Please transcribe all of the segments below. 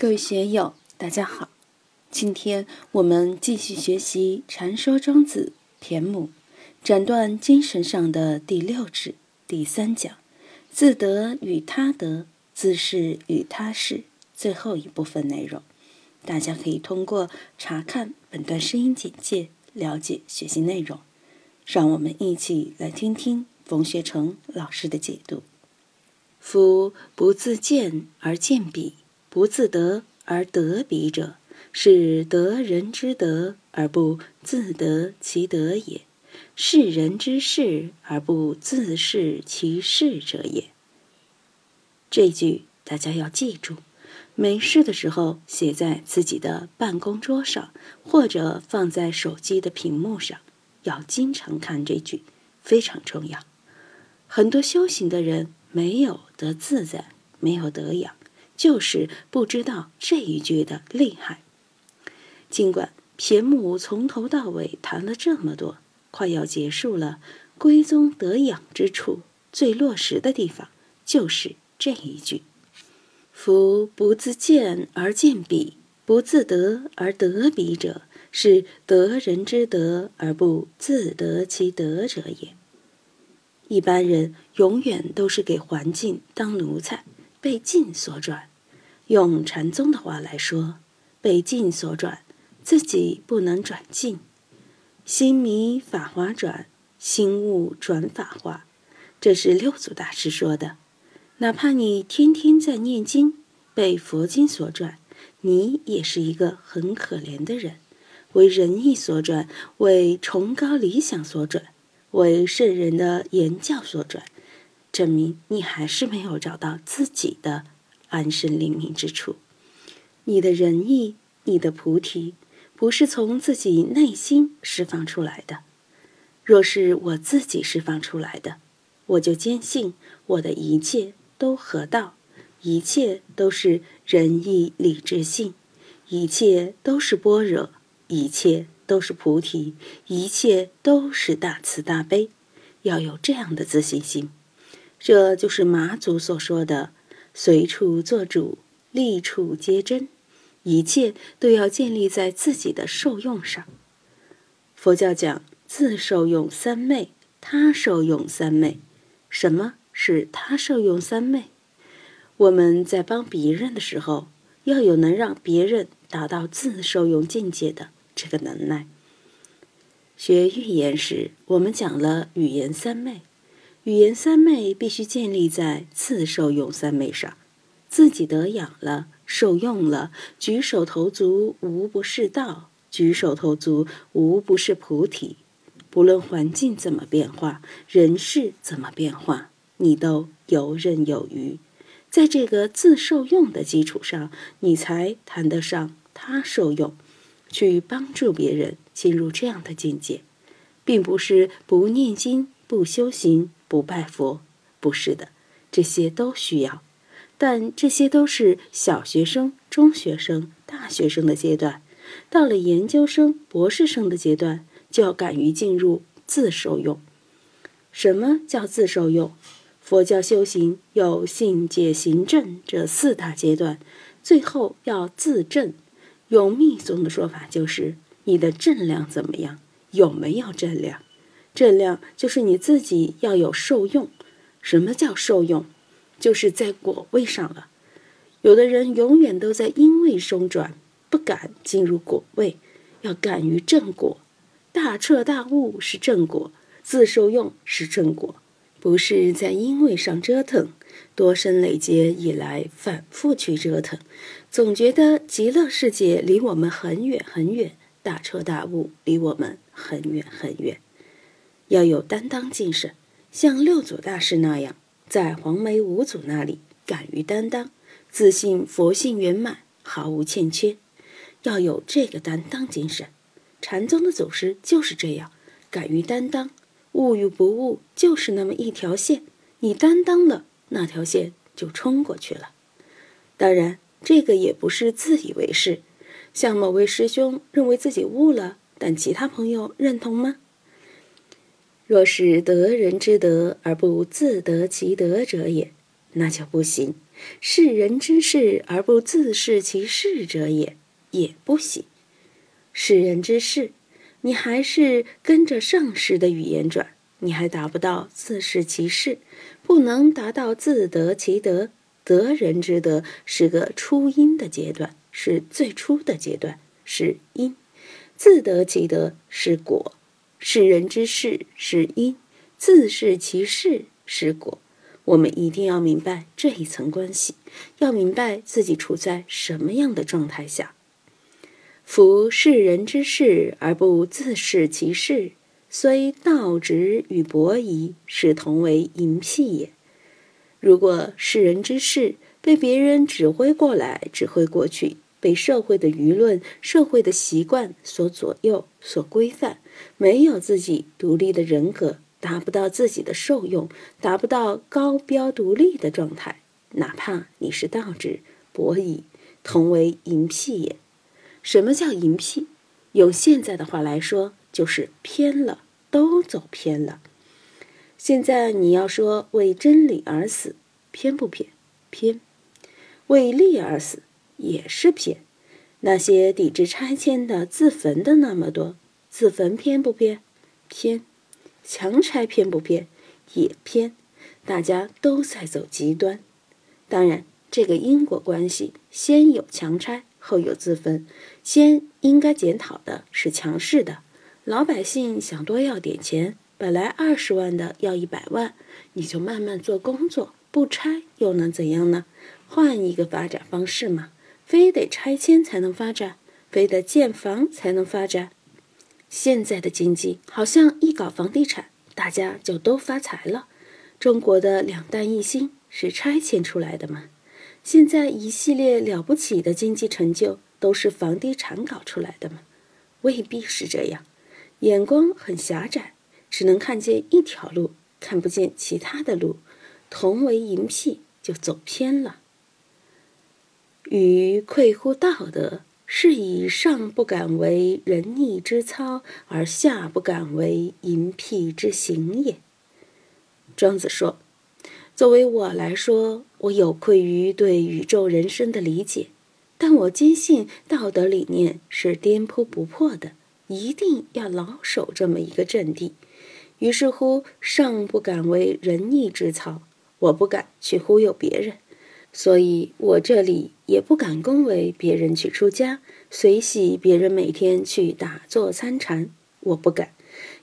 各位学友，大家好！今天我们继续学习《禅说庄子》田母，斩断精神上的第六指第三讲，自得与他得，自是与他是最后一部分内容。大家可以通过查看本段声音简介了解学习内容。让我们一起来听听冯学成老师的解读：夫不自见而见彼。不自得而得彼者，是得人之德而不自得其德也；是人之事而不自是其事者也。这句大家要记住，没事的时候写在自己的办公桌上，或者放在手机的屏幕上，要经常看这句，非常重要。很多修行的人没有得自在，没有得养。就是不知道这一句的厉害。尽管骈母从头到尾谈了这么多，快要结束了，归宗得养之处，最落实的地方就是这一句：“夫不自见而见彼，不自得而得彼者，是得人之德而不自得其德者也。”一般人永远都是给环境当奴才，被境所转。用禅宗的话来说，被境所转，自己不能转境。心迷法华转，心悟转法华，这是六祖大师说的。哪怕你天天在念经，被佛经所转，你也是一个很可怜的人，为仁义所转，为崇高理想所转，为圣人的言教所转，证明你还是没有找到自己的。安身立命之处，你的仁义，你的菩提，不是从自己内心释放出来的。若是我自己释放出来的，我就坚信我的一切都合道，一切都是仁义礼智信，一切都是般若，一切都是菩提，一切都是大慈大悲。要有这样的自信心，这就是马祖所说的。随处做主，立处皆真，一切都要建立在自己的受用上。佛教讲自受用三昧，他受用三昧。什么是他受用三昧？我们在帮别人的时候，要有能让别人达到自受用境界的这个能耐。学语言时，我们讲了语言三昧。语言三昧必须建立在自受用三昧上，自己得养了，受用了，举手投足无不是道，举手投足无不是菩提。不论环境怎么变化，人事怎么变化，你都游刃有余。在这个自受用的基础上，你才谈得上他受用，去帮助别人进入这样的境界，并不是不念经、不修行。不拜佛，不是的，这些都需要，但这些都是小学生、中学生、大学生的阶段。到了研究生、博士生的阶段，就要敢于进入自受用。什么叫自受用？佛教修行有信、解、行、证这四大阶段，最后要自证。用密宗的说法，就是你的正量怎么样？有没有正量？正量就是你自己要有受用。什么叫受用？就是在果位上了。有的人永远都在因位中转，不敢进入果位，要敢于正果。大彻大悟是正果，自受用是正果，不是在因位上折腾，多生累劫以来反复去折腾，总觉得极乐世界离我们很远很远，大彻大悟离我们很远很远。要有担当精神，像六祖大师那样，在黄梅五祖那里敢于担当，自信佛性圆满，毫无欠缺。要有这个担当精神，禅宗的祖师就是这样，敢于担当，悟与不悟就是那么一条线，你担当了，那条线就冲过去了。当然，这个也不是自以为是，像某位师兄认为自己悟了，但其他朋友认同吗？若是得人之德而不自得其德者也，那就不行。是人之事而不自是其事者也，也不行。是人之事，你还是跟着上师的语言转，你还达不到自是其事，不能达到自得其德。得人之德是个初因的阶段，是最初的阶段，是因；自得其德是果。是人之事是因，自是其事是果。我们一定要明白这一层关系，要明白自己处在什么样的状态下。夫是人之事而不自是其事，虽道直与博夷，是同为淫辟也。如果是人之事被别人指挥过来、指挥过去，被社会的舆论、社会的习惯所左右、所规范，没有自己独立的人格。达不到自己的受用，达不到高标独立的状态，哪怕你是道之博矣，同为淫辟也。什么叫淫辟？用现在的话来说，就是偏了，都走偏了。现在你要说为真理而死，偏不偏？偏。为利而死，也是偏。那些抵制拆迁的、自焚的那么多，自焚偏不偏？偏。强拆偏不偏，也偏，大家都在走极端。当然，这个因果关系，先有强拆，后有自焚。先应该检讨的是强势的老百姓想多要点钱，本来二十万的要一百万，你就慢慢做工作，不拆又能怎样呢？换一个发展方式嘛，非得拆迁才能发展，非得建房才能发展。现在的经济好像一搞房地产，大家就都发财了。中国的两弹一星是拆迁出来的吗？现在一系列了不起的经济成就都是房地产搞出来的吗？未必是这样。眼光很狭窄，只能看见一条路，看不见其他的路。同为银屁，就走偏了。与愧乎道德。是以上不敢为仁义之操，而下不敢为淫僻之行也。庄子说：“作为我来说，我有愧于对宇宙人生的理解，但我坚信道德理念是颠扑不破的，一定要牢守这么一个阵地。于是乎，上不敢为仁义之操，我不敢去忽悠别人。”所以我这里也不敢恭维别人去出家，随喜别人每天去打坐参禅，我不敢，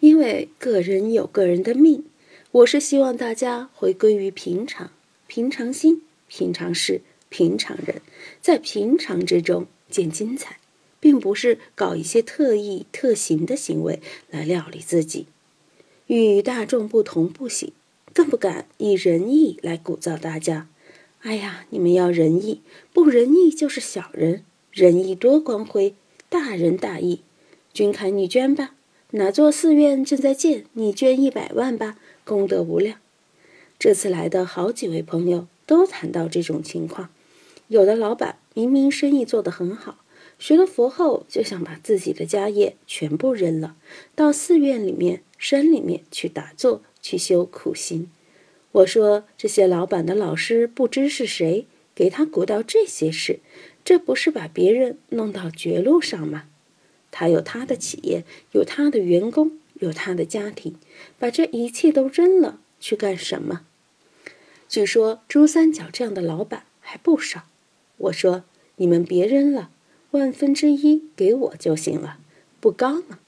因为个人有个人的命。我是希望大家回归于平常，平常心、平常事、平常人，在平常之中见精彩，并不是搞一些特意特行的行为来料理自己。与大众不同不行，更不敢以仁义来鼓噪大家。哎呀，你们要仁义，不仁义就是小人。仁义多光辉，大仁大义。君凯，你捐吧，哪座寺院正在建，你捐一百万吧，功德无量。这次来的好几位朋友都谈到这种情况，有的老板明明生意做得很好，学了佛后就想把自己的家业全部扔了，到寺院里面、山里面去打坐，去修苦行。我说这些老板的老师不知是谁给他鼓捣这些事，这不是把别人弄到绝路上吗？他有他的企业，有他的员工，有他的家庭，把这一切都扔了去干什么？据说珠三角这样的老板还不少。我说你们别扔了，万分之一给我就行了，不高吗？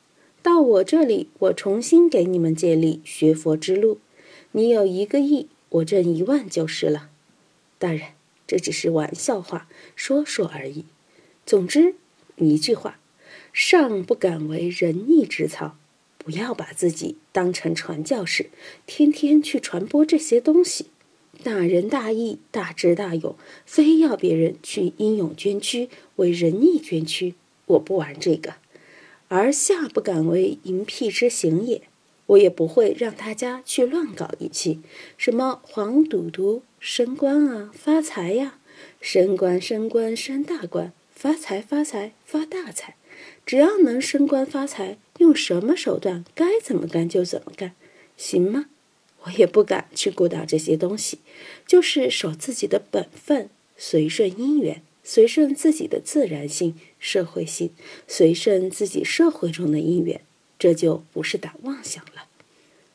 到我这里，我重新给你们建立学佛之路。你有一个亿，我挣一万就是了。当然，这只是玩笑话，说说而已。总之，一句话：上不敢为仁义之操，不要把自己当成传教士，天天去传播这些东西。大仁大义、大智大勇，非要别人去英勇捐躯，为仁义捐躯。我不玩这个。而下不敢为淫辟之行也。我也不会让大家去乱搞一气，什么黄赌毒升官啊、发财呀，升官升官升大官，发财发财发大财，只要能升官发财，用什么手段该怎么干就怎么干，行吗？我也不敢去顾到这些东西，就是守自己的本分，随顺因缘，随顺自己的自然性、社会性，随顺自己社会中的因缘，这就不是打妄想了。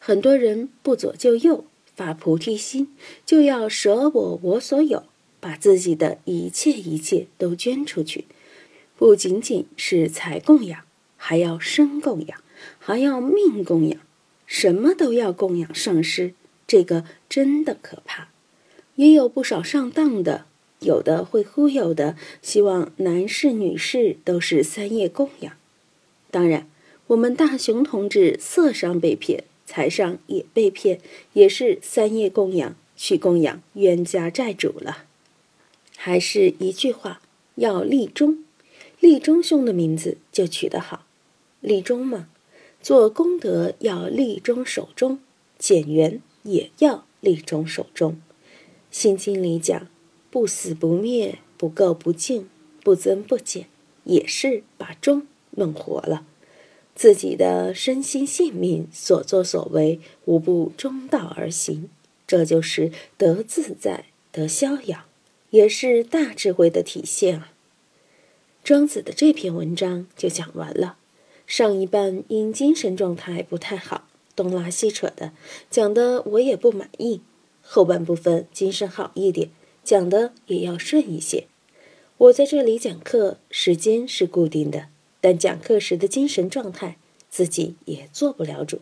很多人不左就右，发菩提心，就要舍我我所有，把自己的一切一切都捐出去，不仅仅是财供养，还要身供养，还要命供养。什么都要供养上师，这个真的可怕。也有不少上当的，有的会忽悠的，希望男士女士都是三业供养。当然，我们大雄同志色上被骗，财上也被骗，也是三业供养去供养冤家债主了。还是一句话，要立忠。立忠兄的名字就取得好，立忠嘛。做功德要立忠守忠，减缘也要立忠守忠。心经里讲，不死不灭，不垢不净，不增不减，也是把忠弄活了。自己的身心性命所作所为，无不中道而行，这就是得自在、得逍遥，也是大智慧的体现啊。庄子的这篇文章就讲完了。上一半因精神状态不太好，东拉西扯的讲的我也不满意。后半部分精神好一点，讲的也要顺一些。我在这里讲课时间是固定的，但讲课时的精神状态自己也做不了主。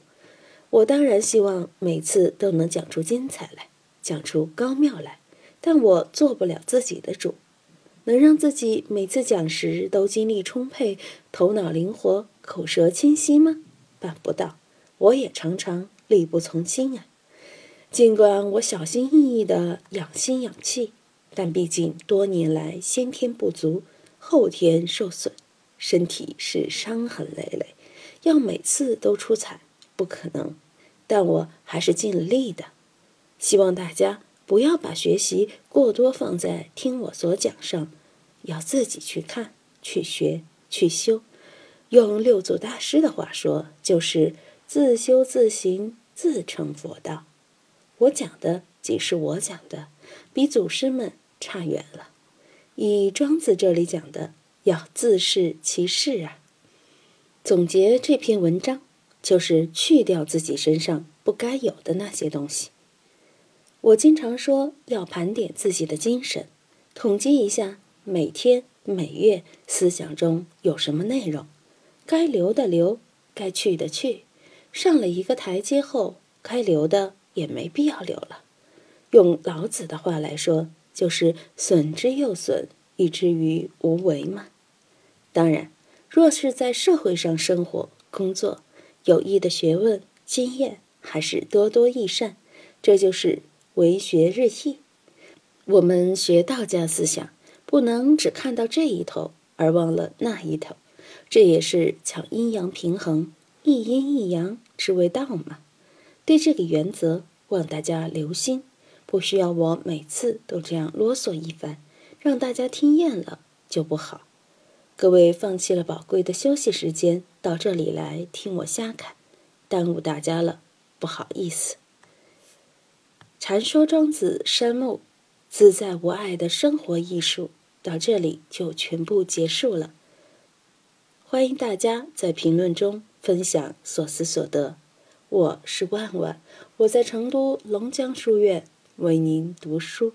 我当然希望每次都能讲出精彩来，讲出高妙来，但我做不了自己的主。能让自己每次讲时都精力充沛、头脑灵活、口舌清晰吗？办不到。我也常常力不从心啊。尽管我小心翼翼地养心养气，但毕竟多年来先天不足，后天受损，身体是伤痕累累。要每次都出彩，不可能。但我还是尽力的。希望大家不要把学习过多放在听我所讲上。要自己去看、去学、去修。用六祖大师的话说，就是自修自行，自成佛道。我讲的即是我讲的，比祖师们差远了。以庄子这里讲的，要自视其事啊。总结这篇文章，就是去掉自己身上不该有的那些东西。我经常说，要盘点自己的精神，统计一下。每天每月思想中有什么内容？该留的留，该去的去。上了一个台阶后，该留的也没必要留了。用老子的话来说，就是损之又损，以至于无为嘛。当然，若是在社会上生活、工作，有益的学问、经验，还是多多益善。这就是为学日益。我们学道家思想。不能只看到这一头而忘了那一头，这也是讲阴阳平衡，一阴一阳之谓道嘛。对这个原则，望大家留心，不需要我每次都这样啰嗦一番，让大家听厌了就不好。各位放弃了宝贵的休息时间，到这里来听我瞎侃，耽误大家了，不好意思。禅说庄子山木自在无碍的生活艺术。到这里就全部结束了。欢迎大家在评论中分享所思所得。我是万万，我在成都龙江书院为您读书。